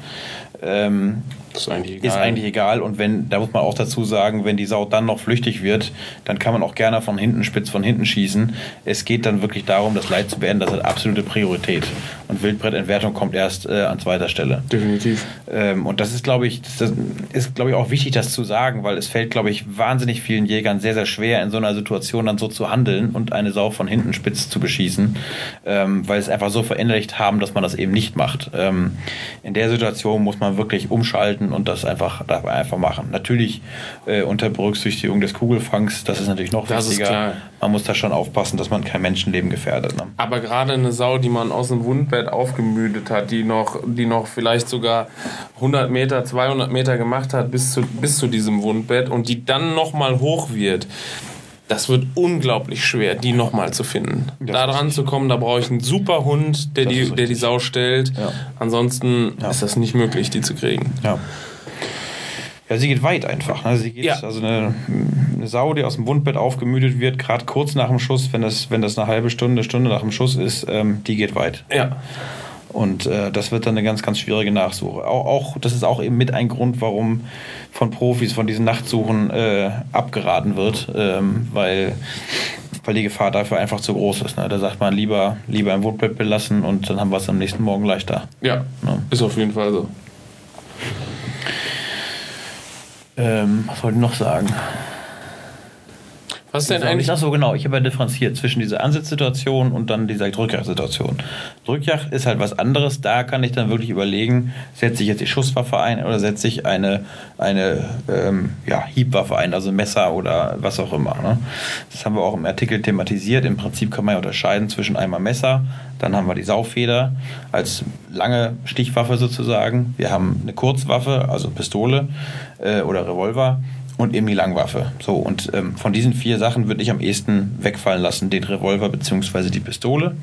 ähm, ist eigentlich, egal. ist eigentlich egal. Und wenn, da muss man auch dazu sagen, wenn die Sau dann noch flüchtig wird, dann kann man auch gerne von hinten spitz von hinten schießen. Es geht dann wirklich darum, das Leid zu beenden. Das hat absolute Priorität. Und Wildbrettentwertung kommt erst äh, an zweiter Stelle. Definitiv. Ähm, und das ist, glaube ich, das ist, glaube ich, auch wichtig, das zu sagen, weil es fällt, glaube ich, wahnsinnig vielen Jägern sehr, sehr schwer, in so einer Situation dann so zu handeln und eine Sau von hinten spitz zu beschießen, ähm, weil es einfach so verinnerlicht haben, dass man das eben nicht macht. Ähm, in der Situation muss man wirklich umschalten halten und das einfach, einfach machen. Natürlich äh, unter Berücksichtigung des Kugelfangs, das ist natürlich noch das wichtiger. Man muss da schon aufpassen, dass man kein Menschenleben gefährdet. Ne? Aber gerade eine Sau, die man aus dem Wundbett aufgemüdet hat, die noch, die noch vielleicht sogar 100 Meter, 200 Meter gemacht hat bis zu, bis zu diesem Wundbett und die dann nochmal hoch wird, das wird unglaublich schwer, die nochmal zu finden. da dran zu kommen, da brauche ich einen super Hund, der, die, der die Sau stellt. Ja. Ansonsten ja. ist das nicht möglich, die zu kriegen. Ja. Ja, sie geht weit einfach. Ne? Sie geht, ja. also eine, eine, Sau, die aus dem Wundbett aufgemüdet wird, gerade kurz nach dem Schuss, wenn das, wenn das eine halbe Stunde, Stunde nach dem Schuss ist, ähm, die geht weit. Ja. Und äh, das wird dann eine ganz, ganz schwierige Nachsuche. Auch, auch, das ist auch eben mit ein Grund, warum von Profis von diesen Nachtsuchen äh, abgeraten wird, ähm, weil, weil die Gefahr dafür einfach zu groß ist. Ne? Da sagt man lieber, lieber im Woodbett belassen und dann haben wir es am nächsten Morgen leichter. Ja, ne? ist auf jeden Fall so. Ähm, was wollte ich noch sagen? Was ist denn eigentlich? Ach so, genau. Ich habe ja differenziert zwischen dieser Ansitzsituation und dann dieser Drückjagdsituation. Drückjagd ist halt was anderes. Da kann ich dann wirklich überlegen, setze ich jetzt die Schusswaffe ein oder setze ich eine, eine ähm, ja, Hiebwaffe ein, also Messer oder was auch immer. Ne? Das haben wir auch im Artikel thematisiert. Im Prinzip kann man ja unterscheiden zwischen einmal Messer, dann haben wir die Saufeder als lange Stichwaffe sozusagen. Wir haben eine Kurzwaffe, also Pistole äh, oder Revolver und eben die Langwaffe. So, und ähm, von diesen vier Sachen würde ich am ehesten wegfallen lassen, den Revolver bzw. die Pistole.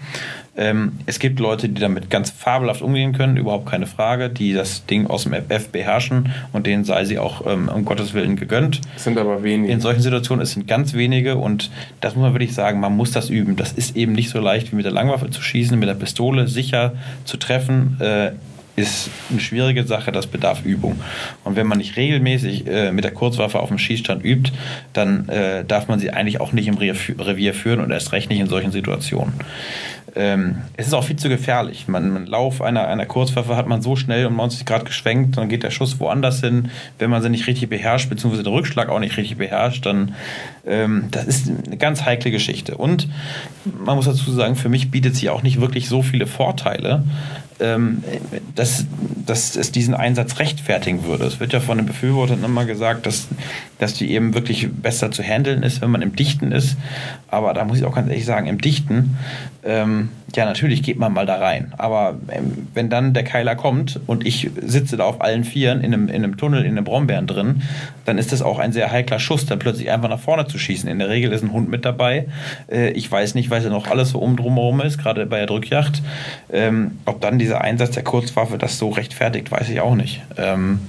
Ähm, es gibt Leute, die damit ganz fabelhaft umgehen können, überhaupt keine Frage, die das Ding aus dem FF beherrschen und denen sei sie auch ähm, um Gottes Willen gegönnt. Es sind aber wenige. In solchen Situationen es sind ganz wenige und das muss man wirklich sagen, man muss das üben. Das ist eben nicht so leicht wie mit der Langwaffe zu schießen, mit der Pistole sicher zu treffen. Äh, ist eine schwierige Sache, das bedarf Übung. Und wenn man nicht regelmäßig äh, mit der Kurzwaffe auf dem Schießstand übt, dann äh, darf man sie eigentlich auch nicht im Revier führen und erst recht nicht in solchen Situationen. Ähm, es ist auch viel zu gefährlich. Man, man Lauf einer, einer Kurzwaffe hat man so schnell um 90 Grad geschwenkt, dann geht der Schuss woanders hin. Wenn man sie nicht richtig beherrscht, beziehungsweise den Rückschlag auch nicht richtig beherrscht, dann das ist eine ganz heikle Geschichte. Und man muss dazu sagen, für mich bietet sie auch nicht wirklich so viele Vorteile, ähm, dass, dass es diesen Einsatz rechtfertigen würde. Es wird ja von den Befürwortern immer gesagt, dass, dass die eben wirklich besser zu handeln ist, wenn man im Dichten ist. Aber da muss ich auch ganz ehrlich sagen, im Dichten, ähm, ja, natürlich geht man mal da rein. Aber ähm, wenn dann der Keiler kommt und ich sitze da auf allen Vieren in einem, in einem Tunnel, in einem Brombeeren drin, dann ist das auch ein sehr heikler Schuss, dann plötzlich einfach nach vorne zu schießen. In der Regel ist ein Hund mit dabei. Äh, ich weiß nicht, weil ja noch alles so um drumherum ist, gerade bei der Drückjacht. Ähm, ob dann dieser Einsatz der Kurzwaffe das so rechtfertigt, weiß ich auch nicht. Ähm,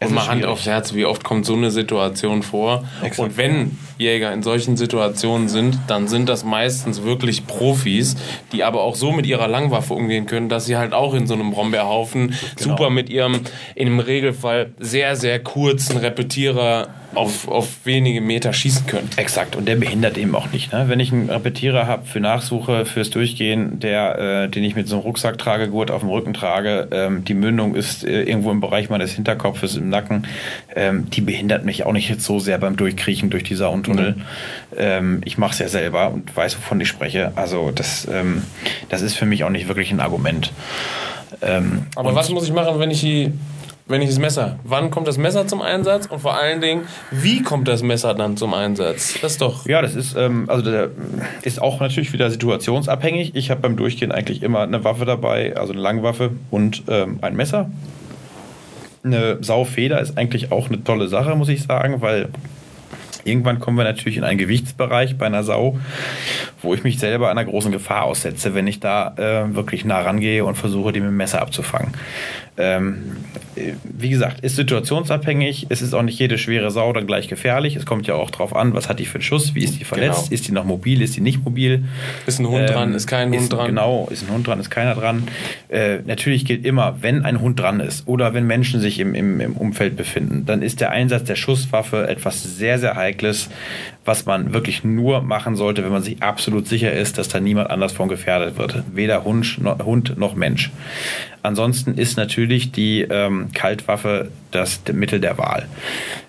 und mal Hand aufs Herz, wie oft kommt so eine Situation vor? Exakt. Und wenn Jäger in solchen Situationen sind, dann sind das meistens wirklich Profis, die aber auch so mit ihrer Langwaffe umgehen können, dass sie halt auch in so einem Brombeerhaufen genau. super mit ihrem, im Regelfall sehr, sehr kurzen Repetierer auf, auf wenige Meter schießen können. Exakt, und der behindert eben auch nicht. Ne? Wenn ich einen Repetierer habe für Nachsuche, fürs Durchgehen, der, äh, den ich mit so einem Rucksack trage, Gurt auf dem Rücken trage, ähm, die Mündung ist äh, irgendwo im Bereich meines Hinterkopfes im Nacken, ähm, die behindert mich auch nicht jetzt so sehr beim Durchkriechen durch die Sauentunnel. Mhm. Ähm, ich mache es ja selber und weiß, wovon ich spreche. Also das, ähm, das ist für mich auch nicht wirklich ein Argument. Ähm, Aber was muss ich machen, wenn ich die wenn ich das Messer. Wann kommt das Messer zum Einsatz und vor allen Dingen, wie kommt das Messer dann zum Einsatz? Das ist doch. Ja, das ist, ähm, also der ist auch natürlich wieder situationsabhängig. Ich habe beim Durchgehen eigentlich immer eine Waffe dabei, also eine Langwaffe und ähm, ein Messer. Eine Saufeder ist eigentlich auch eine tolle Sache, muss ich sagen, weil irgendwann kommen wir natürlich in einen Gewichtsbereich bei einer Sau, wo ich mich selber einer großen Gefahr aussetze, wenn ich da äh, wirklich nah rangehe und versuche, die mit dem Messer abzufangen. Ähm, wie gesagt, ist situationsabhängig. Es ist auch nicht jede schwere Sau dann gleich gefährlich. Es kommt ja auch drauf an, was hat die für einen Schuss, wie ist die verletzt, genau. ist die noch mobil, ist die nicht mobil. Ist ein Hund ähm, dran, ist kein Hund dran. Genau, ist ein Hund dran, ist keiner dran. Äh, natürlich gilt immer, wenn ein Hund dran ist oder wenn Menschen sich im, im, im Umfeld befinden, dann ist der Einsatz der Schusswaffe etwas sehr, sehr Heikles, was man wirklich nur machen sollte, wenn man sich absolut sicher ist, dass da niemand anders von gefährdet wird. Weder Hund noch Mensch. Ansonsten ist natürlich die ähm, Kaltwaffe das Mittel der Wahl.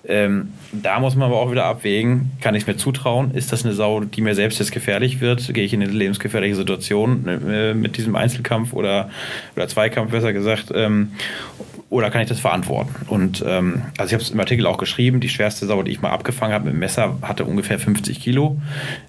Ähm, da muss man aber auch wieder abwägen, kann ich es mir zutrauen? Ist das eine Sau, die mir selbst jetzt gefährlich wird? Gehe ich in eine lebensgefährliche Situation äh, mit diesem Einzelkampf oder, oder Zweikampf, besser gesagt? Ähm, oder kann ich das verantworten? Und ähm, also ich habe es im Artikel auch geschrieben, die schwerste Sau, die ich mal abgefangen habe mit dem Messer, hatte ungefähr 50 Kilo.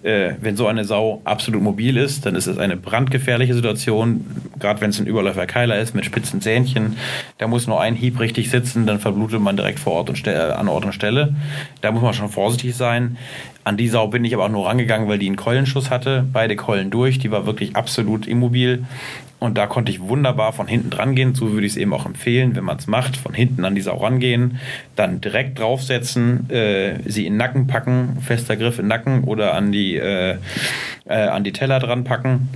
Äh, wenn so eine Sau absolut mobil ist, dann ist es eine brandgefährliche Situation, gerade wenn es ein Überläufer Keiler ist mit spitzen Zähnchen. Da muss nur ein Hieb richtig sitzen, dann verblutet man direkt vor Ort und an Ort und Stelle. Da muss man schon vorsichtig sein. An die Sau bin ich aber auch nur rangegangen, weil die einen Keulenschuss hatte. Beide Keulen durch. Die war wirklich absolut immobil. Und da konnte ich wunderbar von hinten dran gehen. So würde ich es eben auch empfehlen, wenn man es macht. Von hinten an die Sau rangehen, dann direkt draufsetzen, äh, sie in den Nacken packen, fester Griff in den Nacken oder an die, äh, äh, an die Teller dran packen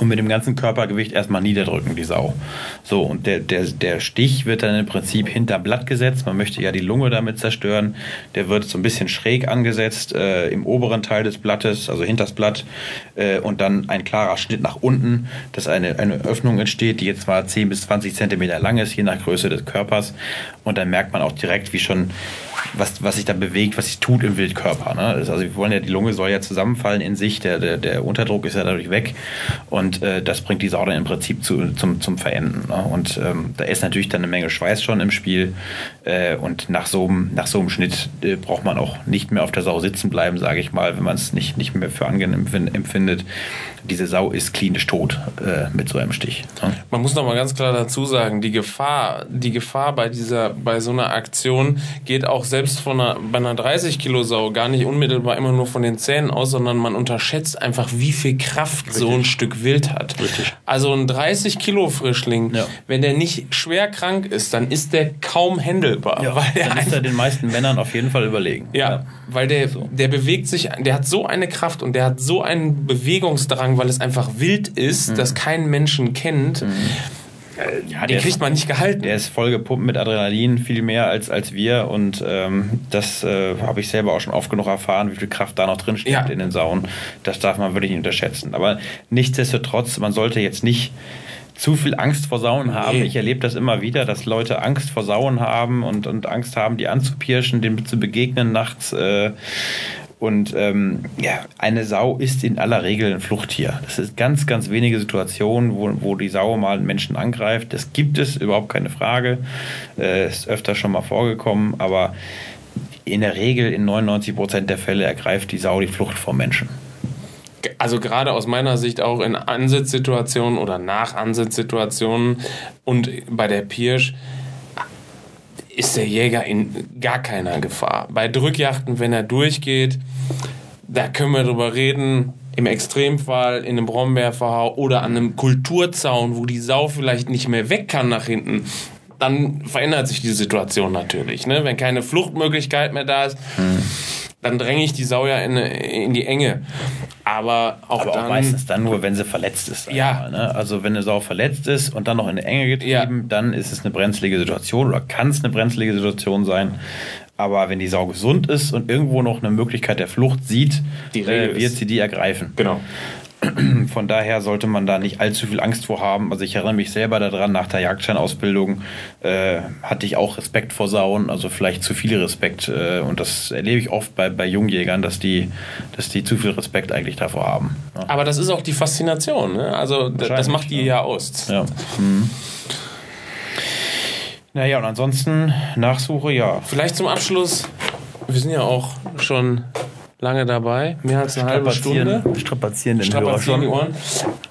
und mit dem ganzen Körpergewicht erstmal niederdrücken, die Sau. So, und der, der, der Stich wird dann im Prinzip hinter Blatt gesetzt. Man möchte ja die Lunge damit zerstören. Der wird so ein bisschen schräg angesetzt äh, im oberen Teil des Blattes, also hinters Blatt. Äh, und dann ein klarer Schnitt nach unten, dass eine, eine Öffnung entsteht, die jetzt mal 10 bis 20 Zentimeter lang ist, je nach Größe des Körpers. Und dann merkt man auch direkt, wie schon was, was sich da bewegt, was sich tut im Wildkörper. Ne? Also wir wollen ja, die Lunge soll ja zusammenfallen in sich, der, der, der Unterdruck ist ja dadurch weg und äh, das bringt die Sau dann im Prinzip zu, zum, zum Verenden. Ne? Und ähm, da ist natürlich dann eine Menge Schweiß schon im Spiel äh, und nach so einem, nach Schnitt äh, braucht man auch nicht mehr auf der Sau sitzen bleiben, sage ich mal, wenn man es nicht, nicht mehr für angenehm empfindet diese Sau ist klinisch tot äh, mit so einem Stich. Ne? Man muss noch mal ganz klar dazu sagen, die Gefahr, die Gefahr bei dieser, bei so einer Aktion geht auch selbst von einer, bei einer 30 Kilo Sau gar nicht unmittelbar immer nur von den Zähnen aus, sondern man unterschätzt einfach, wie viel Kraft Richtig. so ein Stück Wild hat. Richtig. Also ein 30 Kilo Frischling, ja. wenn der nicht schwer krank ist, dann ist der kaum händelbar. Ja, weil dann ist er den meisten Männern auf jeden Fall überlegen. Ja, ja. weil der, der bewegt sich, der hat so eine Kraft und der hat so einen Bewegungsdrang, weil es einfach wild ist, mhm. das keinen Menschen kennt. Mhm. Äh, ja, den kriegt ist, man nicht gehalten. Der ist voll gepumpt mit Adrenalin, viel mehr als, als wir. Und ähm, das äh, habe ich selber auch schon oft genug erfahren, wie viel Kraft da noch drin steht ja. in den Sauen. Das darf man wirklich nicht unterschätzen. Aber nichtsdestotrotz, man sollte jetzt nicht zu viel Angst vor Sauen haben. Nee. Ich erlebe das immer wieder, dass Leute Angst vor Sauen haben und, und Angst haben, die anzupirschen, denen zu begegnen nachts. Äh, und ähm, ja, eine Sau ist in aller Regel ein Fluchttier. Das ist ganz, ganz wenige Situationen, wo, wo die Sau mal einen Menschen angreift. Das gibt es, überhaupt keine Frage. Äh, ist öfter schon mal vorgekommen, aber in der Regel in 99 Prozent der Fälle ergreift die Sau die Flucht vor Menschen. Also gerade aus meiner Sicht auch in Ansitzsituationen oder nach Ansitzsituationen und bei der Pirsch ist der Jäger in gar keiner Gefahr. Bei Drückjachten, wenn er durchgeht, da können wir drüber reden. Im Extremfall in einem Brombeerverhau oder an einem Kulturzaun, wo die Sau vielleicht nicht mehr weg kann nach hinten, dann verändert sich die Situation natürlich. Ne? Wenn keine Fluchtmöglichkeit mehr da ist, hm dann dränge ich die Sau ja in, in die Enge. Aber auch, Aber dann, auch meistens dann nur, wenn sie verletzt ist. Ja. Mal, ne? Also wenn eine Sau verletzt ist und dann noch in die Enge getrieben, ja. dann ist es eine brenzlige Situation oder kann es eine brenzlige Situation sein. Aber wenn die Sau gesund ist und irgendwo noch eine Möglichkeit der Flucht sieht, äh, wird sie die ergreifen. Genau. (clears throat) Von daher sollte man da nicht allzu viel Angst vor haben. Also ich erinnere mich selber daran, nach der Jagdscheinausbildung äh, hatte ich auch Respekt vor Sauen, also vielleicht zu viel Respekt. Äh, und das erlebe ich oft bei, bei Jungjägern, dass die, dass die zu viel Respekt eigentlich davor haben. Ja. Aber das ist auch die Faszination. Ne? Also das macht die ja aus. Ja. Mhm. Naja, und ansonsten Nachsuche, ja. Vielleicht zum Abschluss, wir sind ja auch schon lange dabei, mehr als eine halbe Stunde. Strapazieren Strapazieren die Ohren.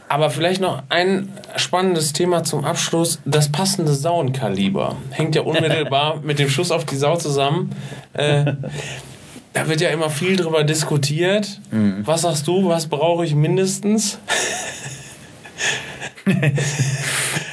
Aber vielleicht noch ein spannendes Thema zum Abschluss: das passende Sauenkaliber. Hängt ja unmittelbar (laughs) mit dem Schuss auf die Sau zusammen. Äh, da wird ja immer viel drüber diskutiert. Mhm. Was sagst du, was brauche ich mindestens? (laughs)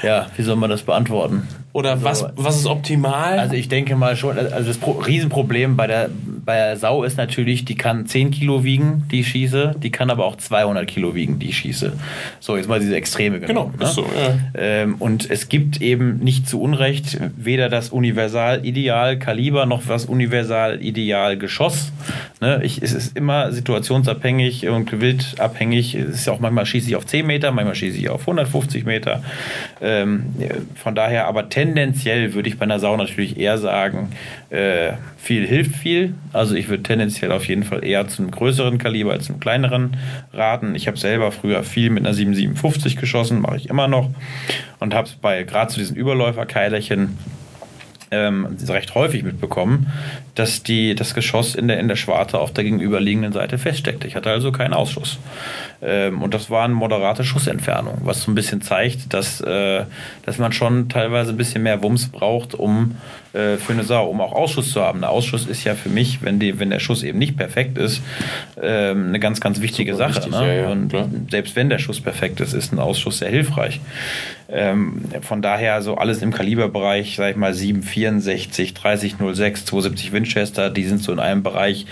ja, wie soll man das beantworten? Oder so. was, was ist optimal? Also ich denke mal schon, also das Pro Riesenproblem bei der, bei der Sau ist natürlich, die kann 10 Kilo wiegen, die ich schieße, die kann aber auch 200 Kilo wiegen, die ich schieße. So, jetzt mal diese Extreme genommen. Genau, ne? so, ja. ähm, und es gibt eben nicht zu Unrecht weder das Universal-Ideal-Kaliber noch das Universal-Ideal-Geschoss. Ne? es ist immer situationsabhängig und wildabhängig. Es ist ja auch manchmal schieße ich auf 10 Meter, manchmal schieße ich auf 150 Meter. Ähm, von daher aber tendenziell tendenziell würde ich bei einer Sau natürlich eher sagen, äh, viel hilft viel. Also ich würde tendenziell auf jeden Fall eher zum größeren Kaliber als zum kleineren raten. Ich habe selber früher viel mit einer 757 geschossen, mache ich immer noch. Und habe es bei gerade zu diesen Überläuferkeilerchen ähm, recht häufig mitbekommen, dass die, das Geschoss in der, in der Schwarte auf der gegenüberliegenden Seite feststeckte. Ich hatte also keinen Ausschuss. Ähm, und das war eine moderate Schussentfernung, was so ein bisschen zeigt, dass, äh, dass man schon teilweise ein bisschen mehr Wumms braucht, um äh, für eine Sau, um auch Ausschuss zu haben. Ein Ausschuss ist ja für mich, wenn, die, wenn der Schuss eben nicht perfekt ist, äh, eine ganz, ganz wichtige Super Sache. Wichtig, ne? ja, ja, und klar. selbst wenn der Schuss perfekt ist, ist ein Ausschuss sehr hilfreich. Ähm, von daher so alles im Kaliberbereich, sag ich mal 764, 3006, 270 Winchester, die sind so in einem Bereich.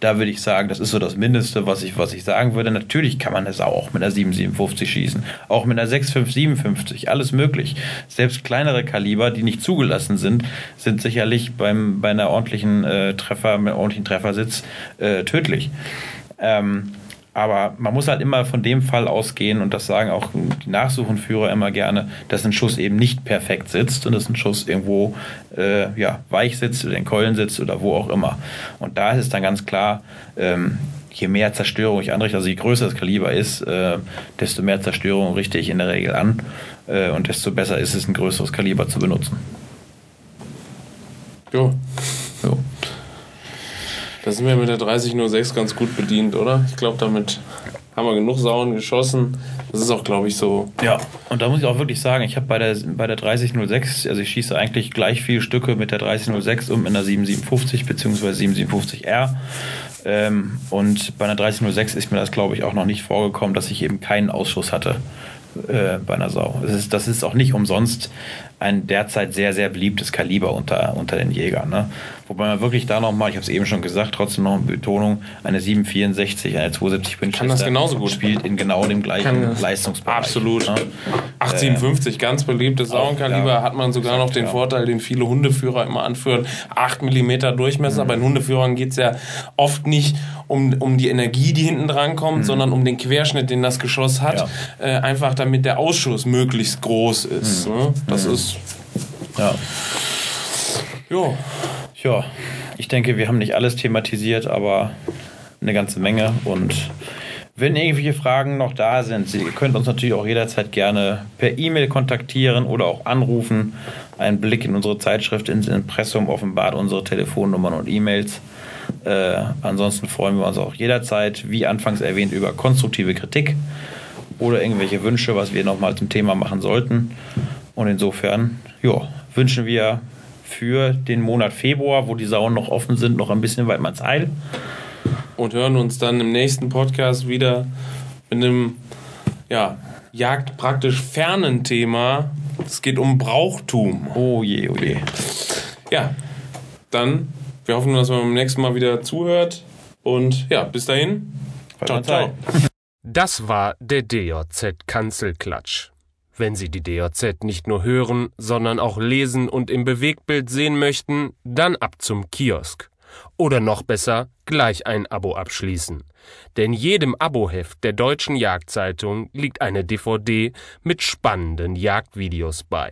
Da würde ich sagen, das ist so das Mindeste, was ich, was ich sagen würde. Natürlich kann man es auch mit einer 757 schießen, auch mit einer 6557, alles möglich. Selbst kleinere Kaliber, die nicht zugelassen sind, sind sicherlich beim, bei einer ordentlichen äh, Treffer, mit ordentlichen Treffersitz äh, tödlich. Ähm, aber man muss halt immer von dem Fall ausgehen und das sagen auch die Nachsuchenführer immer gerne, dass ein Schuss eben nicht perfekt sitzt und dass ein Schuss irgendwo äh, ja, weich sitzt oder in Keulen sitzt oder wo auch immer. Und da ist es dann ganz klar, ähm, je mehr Zerstörung ich anrichte, also je größer das Kaliber ist, äh, desto mehr Zerstörung richte ich in der Regel an äh, und desto besser ist es, ein größeres Kaliber zu benutzen. Jo. Da sind wir mit der 3006 ganz gut bedient, oder? Ich glaube, damit haben wir genug Sauen geschossen. Das ist auch, glaube ich, so. Ja, und da muss ich auch wirklich sagen, ich habe bei der, bei der 3006, also ich schieße eigentlich gleich viele Stücke mit der 3006 und mit einer 757 bzw. 757R. Ähm, und bei einer 3006 ist mir das, glaube ich, auch noch nicht vorgekommen, dass ich eben keinen Ausschuss hatte äh, bei einer Sau. Das ist, das ist auch nicht umsonst ein derzeit sehr, sehr beliebtes Kaliber unter, unter den Jägern. Ne? Wobei man wirklich da nochmal, ich habe es eben schon gesagt, trotzdem noch eine Betonung, eine 764, eine 270 Winchester Kann das genauso gut spielt in genau dem gleichen Leistungsbereich. Absolut. Ne? 857, äh, ganz beliebtes Sauenkaliber, ja, hat man sogar noch den ja. Vorteil, den viele Hundeführer immer anführen, 8 mm Durchmesser. Mhm. Bei den Hundeführern geht es ja oft nicht um, um die Energie, die hinten dran kommt, mhm. sondern um den Querschnitt, den das Geschoss hat. Ja. Äh, einfach damit der Ausschuss möglichst groß ist. Mhm. Ne? Das mhm. Ja. Jo. Ja, ich denke, wir haben nicht alles thematisiert, aber eine ganze Menge. Und wenn irgendwelche Fragen noch da sind, ihr könnt uns natürlich auch jederzeit gerne per E-Mail kontaktieren oder auch anrufen. Ein Blick in unsere Zeitschrift ins Impressum offenbart unsere Telefonnummern und E-Mails. Äh, ansonsten freuen wir uns auch jederzeit, wie anfangs erwähnt, über konstruktive Kritik oder irgendwelche Wünsche, was wir nochmal zum Thema machen sollten. Und insofern ja, wünschen wir für den Monat Februar, wo die Sauen noch offen sind, noch ein bisschen weit mal Heil. Und hören uns dann im nächsten Podcast wieder mit einem ja, Jagd praktisch fernen Thema. Es geht um Brauchtum. Oh je, oh je. Ja, dann, wir hoffen, dass man beim nächsten Mal wieder zuhört. Und ja, bis dahin. Ciao, ciao. Das war der DJZ Kanzelklatsch. Wenn Sie die DJZ nicht nur hören, sondern auch lesen und im Bewegtbild sehen möchten, dann ab zum Kiosk. Oder noch besser, gleich ein Abo abschließen. Denn jedem Aboheft der Deutschen Jagdzeitung liegt eine DVD mit spannenden Jagdvideos bei.